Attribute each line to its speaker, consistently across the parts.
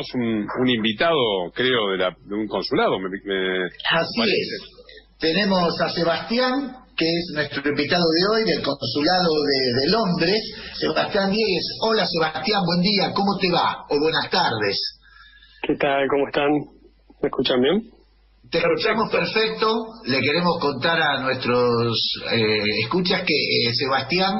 Speaker 1: tenemos un, un invitado, creo, de, la, de un consulado. Me, me
Speaker 2: Así
Speaker 1: parece.
Speaker 2: es. Tenemos a Sebastián, que es nuestro invitado de hoy del consulado de, de Londres. Sebastián Diegues. Hola Sebastián, buen día, ¿cómo te va? O buenas tardes.
Speaker 3: ¿Qué tal? ¿Cómo están? ¿Me escuchan bien?
Speaker 2: Te escuchamos perfecto. Le queremos contar a nuestros eh, escuchas que eh, Sebastián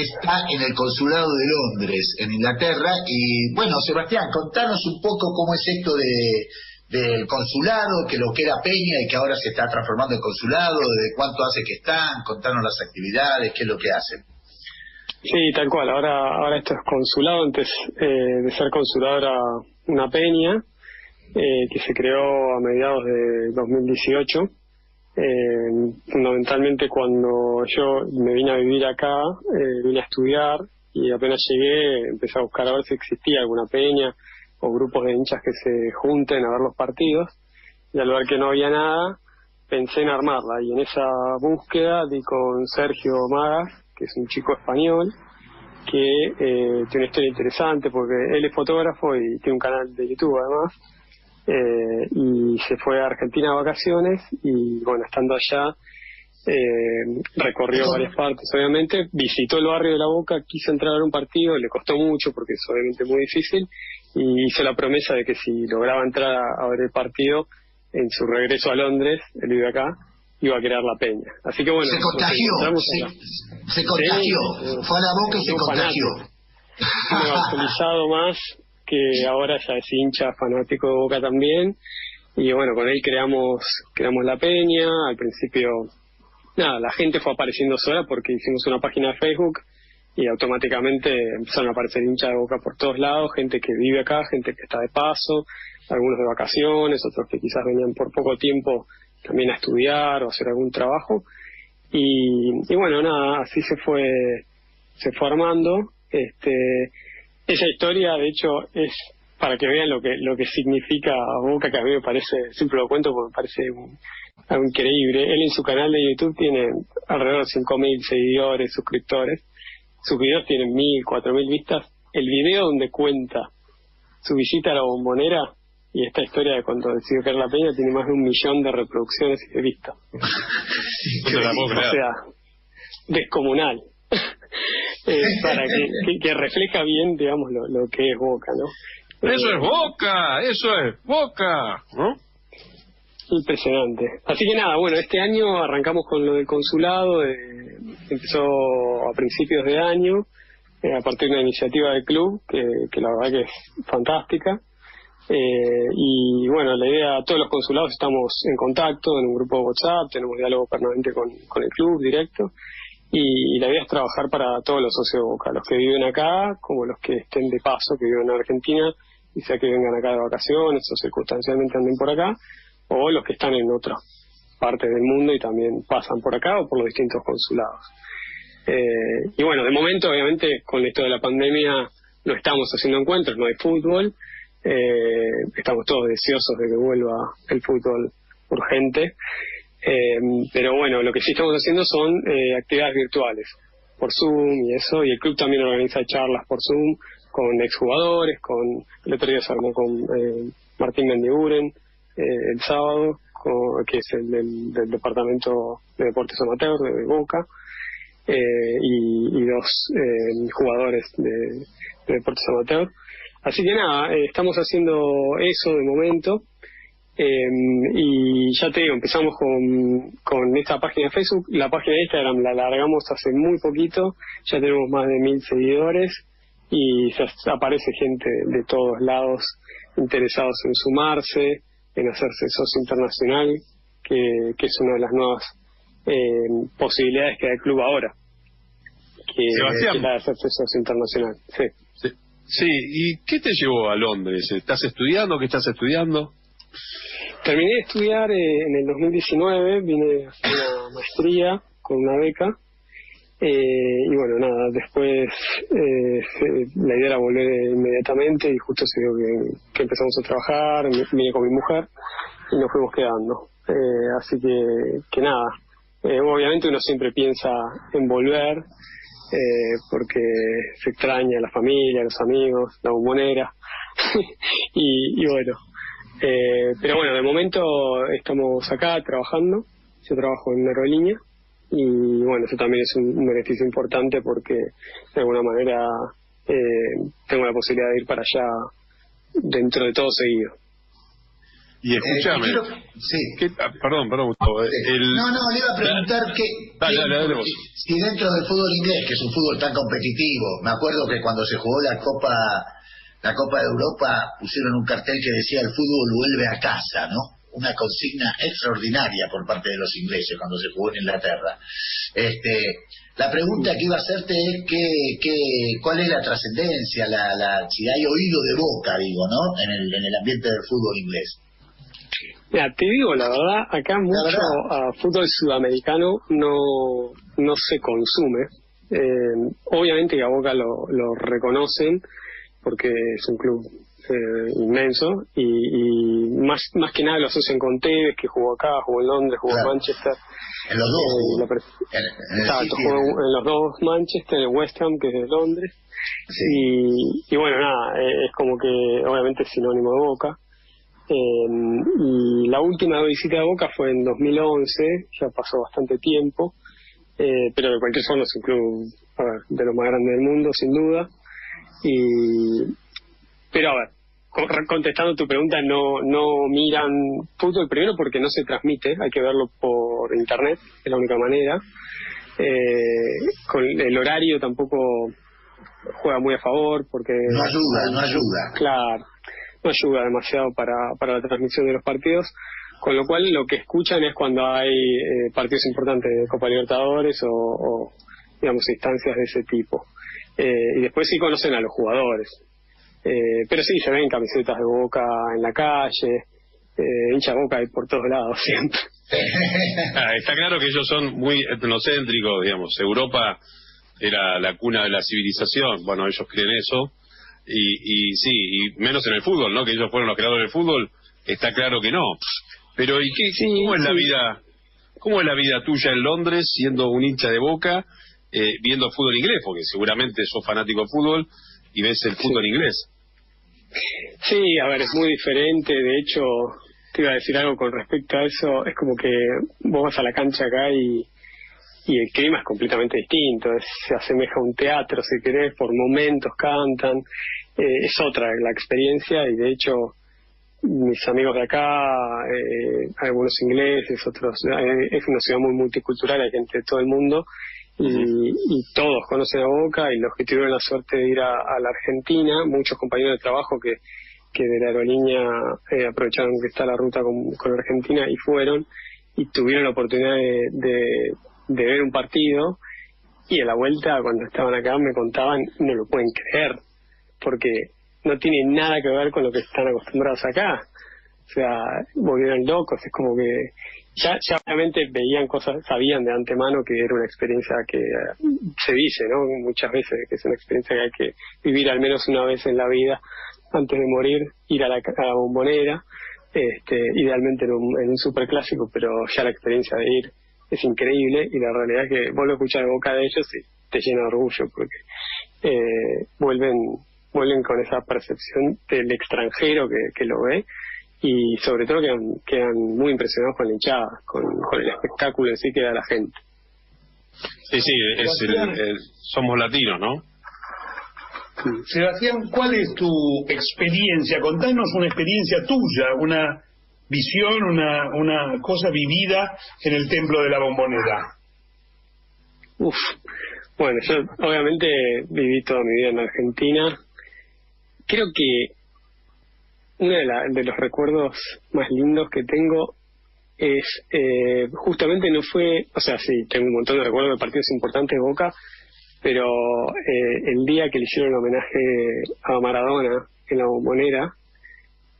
Speaker 2: está en el consulado de Londres, en Inglaterra. Y bueno, Sebastián, contanos un poco cómo es esto de del consulado, que lo que era Peña y que ahora se está transformando en consulado, de cuánto hace que están, contanos las actividades, qué es lo que hacen.
Speaker 3: Sí, tal cual. Ahora, ahora esto es consulado. Antes eh, de ser consulado era una peña eh, que se creó a mediados de 2018. Eh, fundamentalmente cuando yo me vine a vivir acá, eh, vine a estudiar y apenas llegué empecé a buscar a ver si existía alguna peña o grupos de hinchas que se junten a ver los partidos. Y al ver que no había nada pensé en armarla. Y en esa búsqueda di con Sergio Magas, que es un chico español que eh, tiene una historia interesante porque él es fotógrafo y tiene un canal de YouTube además eh, y se fue a Argentina a vacaciones y bueno, estando allá eh, recorrió varias partes obviamente, visitó el barrio de La Boca, quiso entrar a un partido, le costó mucho porque es obviamente muy difícil y hizo la promesa de que si lograba entrar a, a ver el partido en su regreso a Londres, él vive acá, iba a crear la peña. Así que bueno,
Speaker 2: se contagió, se, contagió,
Speaker 3: Sí,
Speaker 2: fue a la boca y se contagió.
Speaker 3: un evangelizado más que ahora ya es hincha fanático de Boca también. Y bueno con él creamos creamos la peña. Al principio nada la gente fue apareciendo sola porque hicimos una página de Facebook y automáticamente empezaron a aparecer hinchas de Boca por todos lados gente que vive acá gente que está de paso algunos de vacaciones otros que quizás venían por poco tiempo también a estudiar o hacer algún trabajo. Y, y bueno nada así se fue se fue armando. Este esa historia de hecho es para que vean lo que lo que significa Boca que a mí me parece siempre lo cuento porque me parece un- algo increíble. Él en su canal de YouTube tiene alrededor de 5.000 seguidores suscriptores. Sus videos tienen 1.000 4.000 vistas. El video donde cuenta su visita a la bombonera y esta historia de cuando decidió caer la peña tiene más de un millón de reproducciones y de vistas. O sea, descomunal. Eh, para que, que, que refleja bien, digamos, lo, lo que es Boca, ¿no?
Speaker 1: Eso
Speaker 3: Eh,
Speaker 1: es Boca, eso es Boca, ¿no?
Speaker 3: Impresionante. Así que nada, bueno, este año arrancamos con lo del consulado, eh, empezó a principios de año, eh, a partir de una iniciativa del club, que, que la verdad que es fantástica. Eh, y bueno, la idea, todos los consulados estamos en contacto en un grupo de WhatsApp, tenemos diálogo permanente con, con el club directo. Y, la idea es trabajar para todos los socios de Boca, los que viven acá, como los que estén de paso, que viven en Argentina, y sea que vengan acá de vacaciones o circunstancialmente anden por acá, o los que están en otra parte del mundo y también pasan por acá o por los distintos consulados. Eh, y bueno, de momento, obviamente, con esto de la pandemia no estamos haciendo encuentros, no hay fútbol, eh, estamos todos deseosos de que vuelva el fútbol urgente, eh, pero bueno, lo que sí estamos haciendo son eh, actividades virtuales por Zoom y eso, y el club también organiza charlas por Zoom con exjugadores, con el otro día se armó con eh, Martín Mendiguren eh, el sábado, que es el del, del Departamento de Deportes Amateur de Boca, eh, y, y dos eh, jugadores de, de Deportes Amateur. Así que nada, estamos haciendo eso de momento. Eh, y ya te digo, empezamos con, con esta página de Facebook. La página de Instagram la largamos hace muy poquito. Ya tenemos más de mil seguidores y ya aparece gente de todos lados interesados en sumarse, en hacerse socio internacional, que, que es una de las nuevas eh, posibilidades que da el club ahora. Que,
Speaker 1: Sebastián.
Speaker 3: que es la de hacerse socio internacional. Sí.
Speaker 1: Sí. Sí, ¿y qué te llevó a Londres? ¿Estás estudiando? ¿Qué estás estudiando?
Speaker 3: Terminé de estudiar eh, en el 2019, vine a hacer una maestría con una beca. eh, y bueno, nada, después eh, se- la idea era volver inmediatamente y justo se dio que, empezamos a trabajar, vine con mi mujer y nos fuimos quedando. Eh, así que, que nada, eh, obviamente uno siempre piensa en volver eh, porque se extraña la familia, los amigos, la bombonera. y, bueno, eh, pero bueno, de momento estamos acá trabajando, yo trabajo en aerolínea y bueno, eso también es un, beneficio importante porque de alguna manera eh, tengo la posibilidad de ir para allá dentro de todo seguido.
Speaker 1: Y escúchame.
Speaker 2: sí.
Speaker 1: Ah, perdón, perdón, Gustavo.
Speaker 2: No, no, le iba a preguntar que, si dentro del fútbol inglés, que es un fútbol tan competitivo, me acuerdo que cuando se jugó la Copa la Copa de Europa pusieron un cartel que decía el fútbol vuelve a casa, ¿no? Una consigna extraordinaria por parte de los ingleses cuando se jugó en Inglaterra. Este, la pregunta que iba a hacerte es que, que cuál es la trascendencia, la, la, si hay oído de boca, digo, ¿no? En el, en el ambiente del fútbol inglés.
Speaker 3: Mira, te digo la verdad, acá mucho fútbol sudamericano no, no se consume. Eh, obviamente que a Boca lo, lo reconocen porque es un club eh, inmenso y, y, más más que nada lo asocian con Tevez que jugó acá, jugó en Londres, jugó en Manchester.
Speaker 2: En los dos.
Speaker 3: Eh, en, exacto, jugó en, los dos Manchester, en West Ham que es de Londres. Y, y bueno, nada, es como que obviamente es sinónimo de Boca. Eh, y la última visita a Boca fue en 2011, ya pasó bastante tiempo, eh, pero de cualquier forma es un club de los más grandes del mundo, sin duda. Y, pero a ver, contestando tu pregunta, no, no miran fútbol primero porque no se transmite, hay que verlo por internet, es la única manera. Eh, con el horario tampoco juega muy a favor porque...
Speaker 2: No ayuda, no ayuda.
Speaker 3: Claro, no ayuda demasiado para, para la transmisión de los partidos, con lo cual lo que escuchan es cuando hay eh, partidos importantes de Copa Libertadores o, digamos, instancias de ese tipo. Eh, y después sí conocen a los jugadores. Eh, pero sí, se ven camisetas de boca en la calle, eh, hincha boca hay por todos lados siempre.
Speaker 1: Ah, está claro que ellos son muy etnocéntricos, digamos. Europa era la cuna de la civilización, bueno, ellos creen eso y, y sí, y menos en el fútbol, ¿no? Que ellos fueron los creadores del fútbol, está claro que no. Pero ¿y qué, cómo es la vida? ¿Cómo es la vida tuya en Londres siendo un hincha de Boca, eh, viendo fútbol inglés? Porque seguramente sos fanático de fútbol y ves el fútbol inglés.
Speaker 3: Sí, a ver, es muy diferente. De hecho, te iba a decir algo con respecto a eso. Es como que vos vas a la cancha acá y y el clima es completamente distinto, se asemeja a un teatro, si querés, por momentos cantan, eh, es otra la experiencia y de hecho mis amigos de acá, eh, algunos ingleses, otros, eh, es una ciudad muy multicultural, hay gente de todo el mundo y, todos conocen a Boca y los que tuvieron la suerte de ir a, la Argentina, muchos compañeros de trabajo que, que de la aerolínea aprovecharon que está la ruta con, con Argentina y fueron y tuvieron la oportunidad de de ver un partido y a la vuelta cuando estaban acá me contaban, no lo pueden creer, porque no tiene nada que ver con lo que están acostumbrados acá. O sea, volvieron locos, es como que ya, ya obviamente veían cosas, sabían de antemano que era una experiencia que se dice, ¿no? Muchas veces que es una experiencia que hay que vivir al menos una vez en la vida antes de morir, ir a la, a la bombonera, este, idealmente en un, en un superclásico, pero ya la experiencia de ir es increíble y la realidad es que vos lo escuchás de boca de ellos y te llena de orgullo porque eh, vuelven vuelven con esa percepción del extranjero que, que lo ve y sobre todo quedan, quedan muy impresionados con la hinchada, con, el espectáculo en sí que da la gente.
Speaker 1: Sí, sí, somos latinos, ¿no?
Speaker 4: Sebastián, ¿cuál es tu experiencia? Contanos una experiencia tuya, una visión, una, una cosa vivida en el templo de la bombonera?
Speaker 3: Uf, bueno, yo obviamente viví toda mi vida en Argentina. Creo que uno de, los recuerdos más lindos que tengo es eh, justamente no fue, o sea, sí, tengo un montón de recuerdos de partidos importantes de Boca, pero eh, el día que le hicieron el homenaje a Maradona en la bombonera,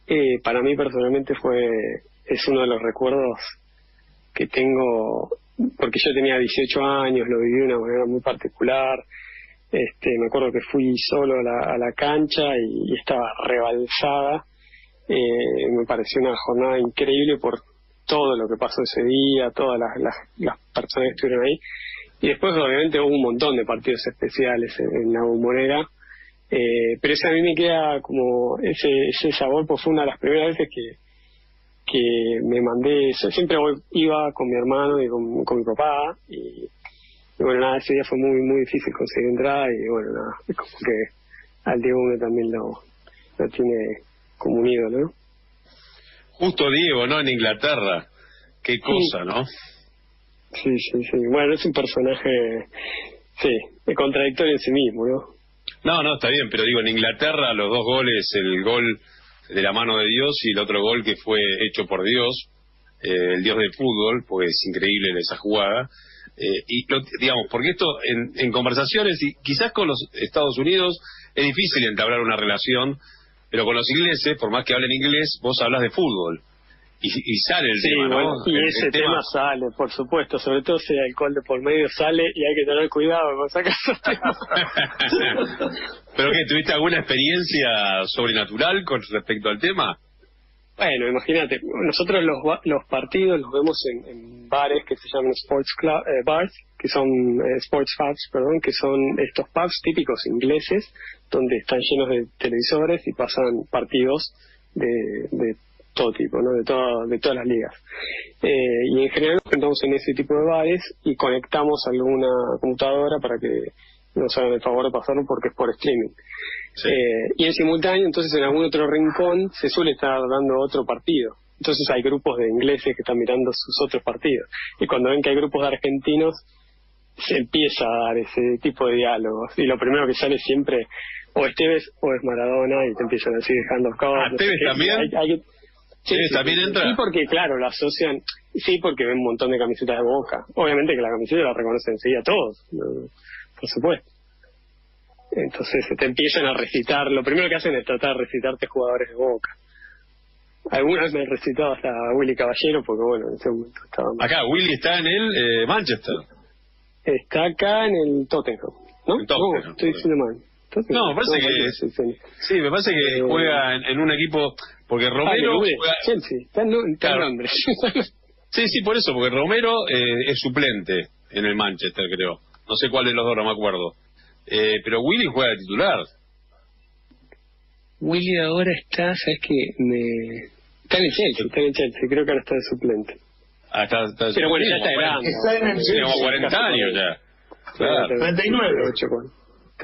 Speaker 3: eh, para mí personalmente fue es uno de los recuerdos que tengo porque yo tenía 18 años lo viví de una manera muy particular este me acuerdo que fui solo a la, a la cancha y, estaba rebalsada eh, me pareció una jornada increíble por todo lo que pasó ese día todas las, las, las personas que estuvieron ahí. Y después obviamente hubo un montón de partidos especiales en, la bombonera. Eh, pero ese a mí me queda como ese, ese sabor, pues fue una de las primeras veces que, que me mandé, siempre iba con mi hermano y con, mi papá y, bueno, nada, ese día fue muy muy difícil conseguir entrada y bueno, nada, es como que al Diego también lo, lo tiene como un ídolo, ¿no?
Speaker 1: Justo Diego, ¿no? En Inglaterra. Qué cosa, ¿no?
Speaker 3: Sí, sí, sí. Bueno, es un personaje, sí, contradictorio en sí mismo, ¿no?
Speaker 1: No, no, está bien, pero digo, en Inglaterra los dos goles, el gol de la mano de Dios y el otro gol que fue hecho por Dios, eh, el Dios del fútbol, pues es increíble esa jugada. Eh, y digamos, porque esto en, en conversaciones, y quizás con los Estados Unidos es difícil entablar una relación, pero con los ingleses, por más que hablen inglés, vos hablas de fútbol y, sale el tema, ¿no?
Speaker 3: y ese tema, sale, por supuesto, sobre todo si el alcohol de por medio sale y hay que tener cuidado con sacar esos temas.
Speaker 1: ¿Pero qué, tuviste alguna experiencia sobrenatural con respecto al tema?
Speaker 3: Bueno, imagínate, nosotros los, los partidos los vemos en, bares que se llaman sports club, eh, bars, que son eh, sports pubs, perdón, que son estos pubs típicos ingleses, donde están llenos de televisores y pasan partidos de, de todo tipo, ¿no? De, todo, de todas las ligas. Eh, y en general nos presentamos en ese tipo de bares y conectamos alguna computadora para que nos hagan el favor de pasarlo porque es por streaming. Eh, y en simultáneo, entonces en algún otro rincón se suele estar dando otro partido. Entonces hay grupos de ingleses que están mirando sus otros partidos. Y cuando ven que hay grupos de argentinos, se empieza a dar ese tipo de diálogos. Y lo primero que sale siempre, o es Tevez o es Maradona, y te empiezan a decir dejando
Speaker 1: cosas. ¿Ah, también? Sí, también entra.
Speaker 3: Sí, porque claro, lo asocian. Sí, porque ven un montón de camisetas de boca. Obviamente que la camiseta la reconocen enseguida todos, por supuesto. Entonces te empiezan a recitar. Lo primero que hacen es tratar de recitarte jugadores de boca. Algunas me han recitado hasta Willy Caballero, porque bueno, en ese momento estaba.
Speaker 1: Acá, Willy está en el eh, Manchester.
Speaker 3: Está acá en el Tottenham. ¿No?
Speaker 1: En Tottenham.
Speaker 3: No, estoy diciendo mal.
Speaker 1: No, me parece que. Sí, me parece que eh, juega en, un equipo. Porque Romero. juega,
Speaker 3: Chelsea, está en, Londres.
Speaker 1: sí, sí, por eso, porque Romero eh, es suplente en el Manchester, creo. No sé cuál de los dos, no me acuerdo. Eh, pero Willy juega de titular.
Speaker 3: Willy ahora está, ¿sabes qué? Me... Está en el Chelsea, está en el Chelsea, creo que ahora está de suplente.
Speaker 1: Ah, está, está
Speaker 3: Pero bueno, ya está grande. Está en el
Speaker 1: Chelsea. Tiene 40 años ya.
Speaker 4: Claro. 39.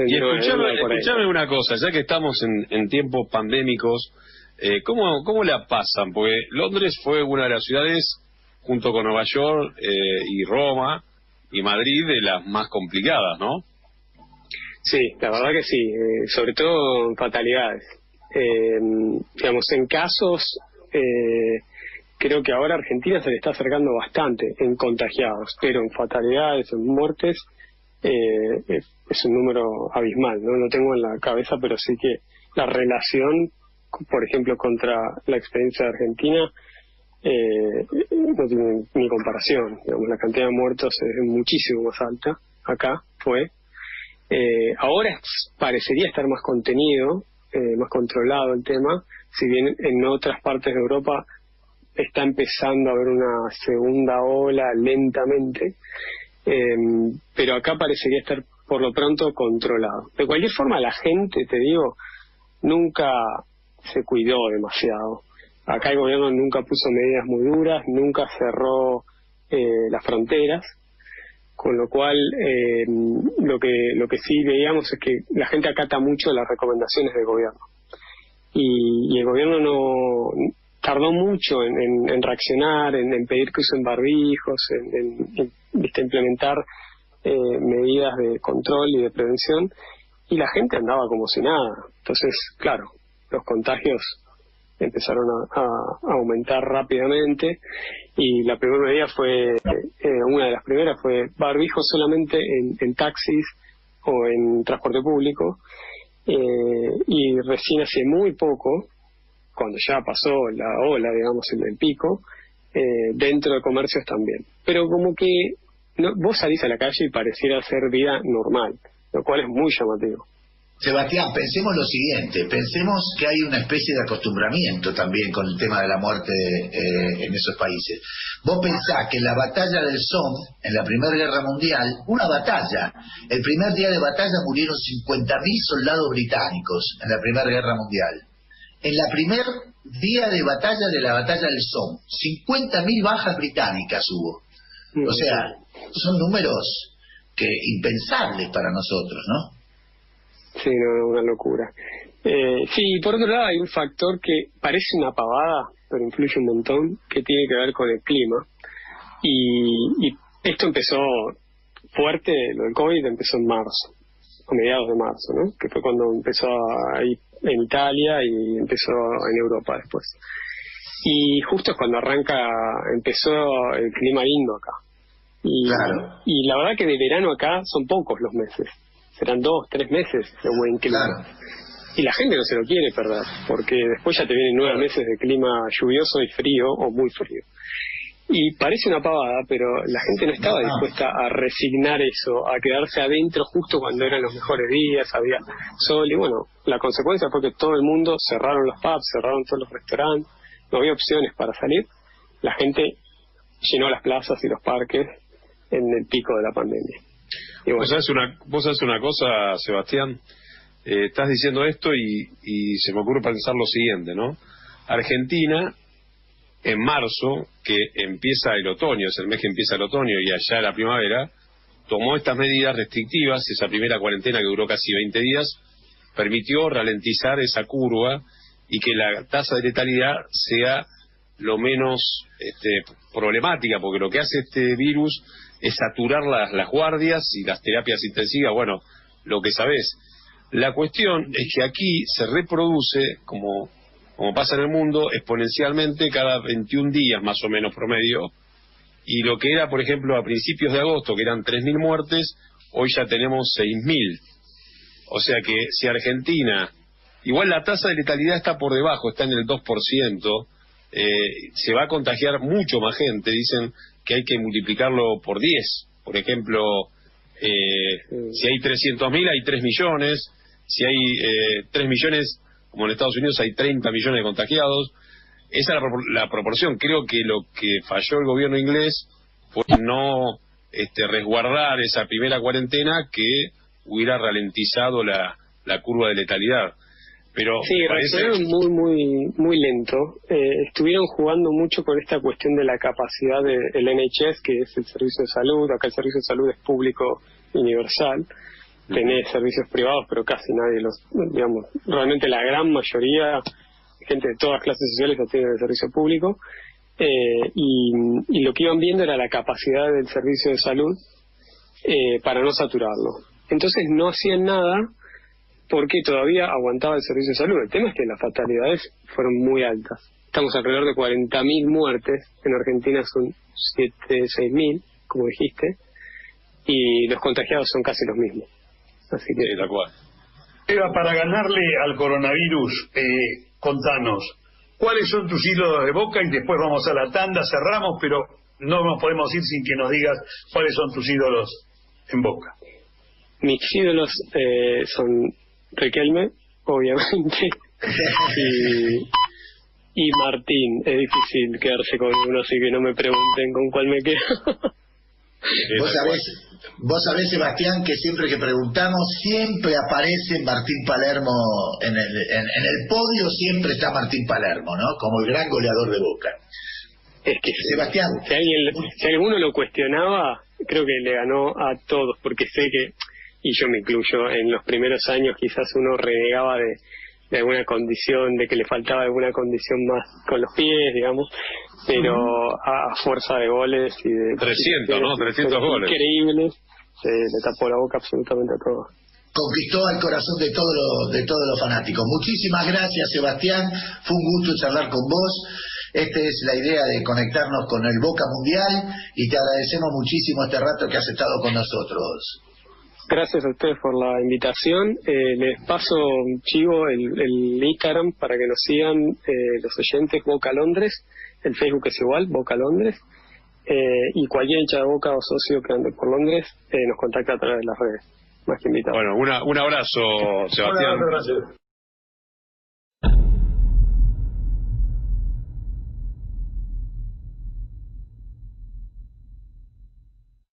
Speaker 1: Y escuchame, una cosa, ya que estamos en, en tiempos pandémicos, eh, ¿cómo, ¿cómo la pasan? Porque Londres fue una de las ciudades, junto con Nueva York eh, y Roma y Madrid, de las más complicadas, ¿no?
Speaker 3: Sí, la verdad que sí, eh, sobre todo en fatalidades. Eh, digamos, en casos, eh, creo que ahora Argentina se le está acercando bastante en contagiados, pero en fatalidades, en muertes, eh, es un número abismal, ¿no? Lo tengo en la cabeza, pero sí que la relación, por ejemplo, contra la experiencia de Argentina, eh, no tiene ni comparación. Digamos, la cantidad de muertos es muchísimo más alta acá, fue. Eh, ahora parecería estar más contenido, eh, más controlado el tema, si bien en otras partes de Europa está empezando a haber una segunda ola lentamente, eh, pero acá parecería estar por lo pronto controlado. De cualquier forma, la gente, te digo, nunca se cuidó demasiado. Acá el gobierno nunca puso medidas muy duras, nunca cerró eh, las fronteras, con lo cual eh, lo que lo que sí veíamos es que la gente acata mucho las recomendaciones del gobierno y, el gobierno no tardó mucho en, reaccionar, en, pedir que usen barbijos, en, implementar eh, medidas de control y de prevención y la gente andaba como si nada. Entonces, claro, los contagios empezaron a, aumentar rápidamente y la primera medida fue, eh, una de las primeras fue barbijo solamente en, taxis o en transporte público eh, y recién hace muy poco, cuando ya pasó la ola, digamos, el del pico, dentro de comercios también. Pero como que no, vos salís a la calle y pareciera ser vida normal, lo cual es muy llamativo.
Speaker 2: Sebastián, pensemos lo siguiente, pensemos que hay una especie de acostumbramiento también con el tema de la muerte eh, en esos países. Vos pensás que en la batalla del Somme, en la Primera Guerra Mundial, una batalla, el primer día de batalla murieron 50.000 soldados británicos en la Primera Guerra Mundial. En la primer día de batalla de la batalla del Somme, 50.000 bajas británicas hubo. O sea, son números que impensables para nosotros, ¿no?
Speaker 3: Sí, no, una locura. Eh, sí, por otro lado hay un factor que parece una pavada, pero influye un montón, que tiene que ver con el clima. Y, esto empezó fuerte, lo del COVID empezó en marzo, a mediados de marzo, ¿no? Que fue cuando empezó ahí en Italia y empezó en Europa después. Y justo es cuando arranca, empezó el clima lindo acá. Y, y la verdad que de verano acá son pocos los meses serán dos, tres meses de buen clima. Y la gente no se lo quiere perder, porque después ya te vienen nueve meses de clima lluvioso y frío o muy frío. Y parece una pavada, pero la gente no estaba dispuesta a resignar eso, a quedarse adentro justo cuando eran los mejores días, había sol. Y bueno, la consecuencia fue que todo el mundo cerraron los pubs, cerraron todos los restaurantes, no había opciones para salir. La gente llenó las plazas y los parques en el pico de la pandemia.
Speaker 1: Vos, haces una, vos una cosa, Sebastián, eh, estás diciendo esto y, se me ocurre pensar lo siguiente, ¿no? Argentina, en marzo, que empieza el otoño, es el mes que empieza el otoño y allá la primavera, tomó estas medidas restrictivas, esa primera cuarentena que duró casi 20 días, permitió ralentizar esa curva y que la tasa de letalidad sea lo menos este, problemática, porque lo que hace este virus es saturar las, las guardias y las terapias intensivas, bueno, lo que sabés. La cuestión es que aquí se reproduce, como, como pasa en el mundo, exponencialmente cada 21 días más o menos promedio, y lo que era, por ejemplo, a principios de agosto, que eran 3.000 muertes, hoy ya tenemos 6.000. O sea que si Argentina, igual la tasa de letalidad está por debajo, está en el 2%, eh, se va a contagiar mucho más gente, dicen que hay que multiplicarlo por 10. Por ejemplo, eh, si hay 300.000 hay 3 millones, si hay eh, 3 millones, como en Estados Unidos hay 30 millones de contagiados. Esa es la, proporción. Creo que lo que falló el gobierno inglés fue no este, resguardar esa primera cuarentena que hubiera ralentizado la, la curva de letalidad. Pero
Speaker 3: sí, parece... muy, muy, muy lento. Eh, estuvieron jugando mucho con esta cuestión de la capacidad del NHS, que es el servicio de salud. Acá el servicio de salud es público universal. Tenés servicios privados, pero casi nadie los, digamos, realmente la gran mayoría, gente de todas clases sociales, lo tiene el servicio público. Eh, y, y, lo que iban viendo era la capacidad del servicio de salud eh, para no saturarlo. Entonces no hacían nada porque todavía aguantaba el servicio de salud. El tema es que las fatalidades fueron muy altas. Estamos alrededor de 40.000 muertes, en Argentina son 7, 6.000, como dijiste, y los contagiados son casi los mismos. Así que...
Speaker 1: Sí, cual.
Speaker 4: Eva, para ganarle al coronavirus, eh, contanos, ¿cuáles son tus ídolos de boca? Y después vamos a la tanda, cerramos, pero no nos podemos ir sin que nos digas cuáles son tus ídolos en boca.
Speaker 3: Mis ídolos eh, son Riquelme, obviamente, y, Martín. Es difícil quedarse con uno, así que no me pregunten con cuál me quedo.
Speaker 2: Vos sabés, vos sabés, Sebastián, que siempre que preguntamos, siempre aparece Martín Palermo en el, en, el podio, siempre está Martín Palermo, ¿no? Como el gran goleador de Boca.
Speaker 3: Es que, Sebastián, si, alguien, si alguno lo cuestionaba, creo que le ganó a todos, porque sé que y yo me incluyo, en los primeros años quizás uno renegaba de, de alguna condición, de que le faltaba alguna condición más con los pies, digamos, pero a, fuerza de goles y de...
Speaker 1: 300, ¿no? 300 goles.
Speaker 3: Increíbles, se le tapó la boca absolutamente a todo.
Speaker 2: Conquistó el corazón de todos los, de todos los fanáticos. Muchísimas gracias, Sebastián. Fue un gusto charlar con vos. Esta es la idea de conectarnos con el Boca Mundial y te agradecemos muchísimo este rato que has estado con nosotros.
Speaker 3: Gracias a ustedes por la invitación. Eh, les paso, chivo, el, el, Instagram para que nos sigan eh, los oyentes Boca Londres. El Facebook es igual, Boca Londres. Eh, y cualquier hincha de Boca o socio que ande por Londres nos contacta a través de las redes. más que invitado.
Speaker 1: Bueno, una, un abrazo, Sebastián.
Speaker 4: Un abrazo, gracias.